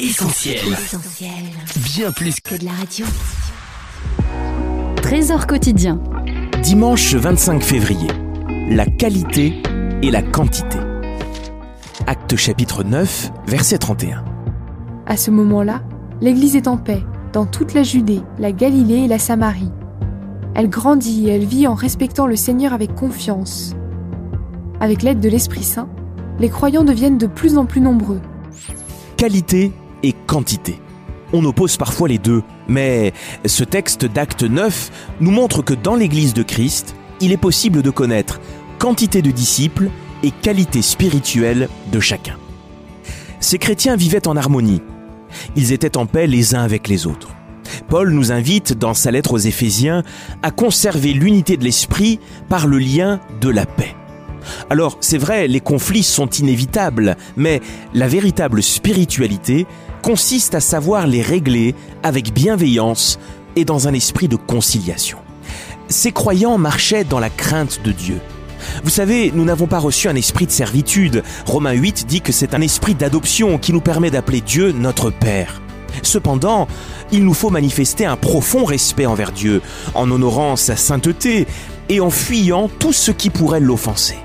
Essentiel. Bien plus que de la radio. Trésor quotidien. Dimanche 25 février. La qualité et la quantité. Acte chapitre 9, verset 31. À ce moment-là, l'Église est en paix dans toute la Judée, la Galilée et la Samarie. Elle grandit et elle vit en respectant le Seigneur avec confiance. Avec l'aide de l'Esprit Saint, les croyants deviennent de plus en plus nombreux. Qualité et quantité. On oppose parfois les deux, mais ce texte d'acte 9 nous montre que dans l'Église de Christ, il est possible de connaître quantité de disciples et qualité spirituelle de chacun. Ces chrétiens vivaient en harmonie. Ils étaient en paix les uns avec les autres. Paul nous invite dans sa lettre aux Éphésiens à conserver l'unité de l'esprit par le lien de la paix. Alors c'est vrai, les conflits sont inévitables, mais la véritable spiritualité consiste à savoir les régler avec bienveillance et dans un esprit de conciliation. Ces croyants marchaient dans la crainte de Dieu. Vous savez, nous n'avons pas reçu un esprit de servitude. Romains 8 dit que c'est un esprit d'adoption qui nous permet d'appeler Dieu notre Père. Cependant, il nous faut manifester un profond respect envers Dieu, en honorant sa sainteté et en fuyant tout ce qui pourrait l'offenser.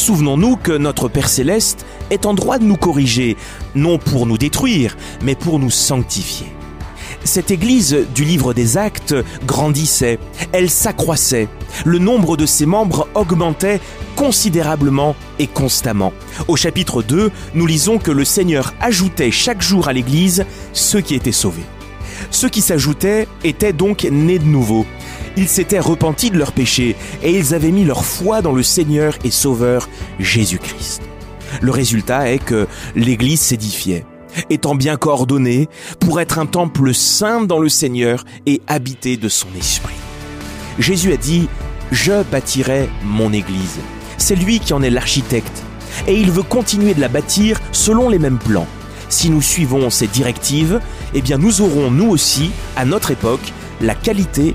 Souvenons-nous que notre Père céleste est en droit de nous corriger, non pour nous détruire, mais pour nous sanctifier. Cette Église du livre des actes grandissait, elle s'accroissait, le nombre de ses membres augmentait considérablement et constamment. Au chapitre 2, nous lisons que le Seigneur ajoutait chaque jour à l'Église ceux qui étaient sauvés. Ceux qui s'ajoutaient étaient donc nés de nouveau. Ils s'étaient repentis de leurs péchés et ils avaient mis leur foi dans le Seigneur et Sauveur Jésus-Christ. Le résultat est que l'Église s'édifiait, étant bien coordonnée pour être un temple saint dans le Seigneur et habité de son esprit. Jésus a dit, Je bâtirai mon Église. C'est lui qui en est l'architecte et il veut continuer de la bâtir selon les mêmes plans. Si nous suivons ces directives, eh bien nous aurons nous aussi, à notre époque, la qualité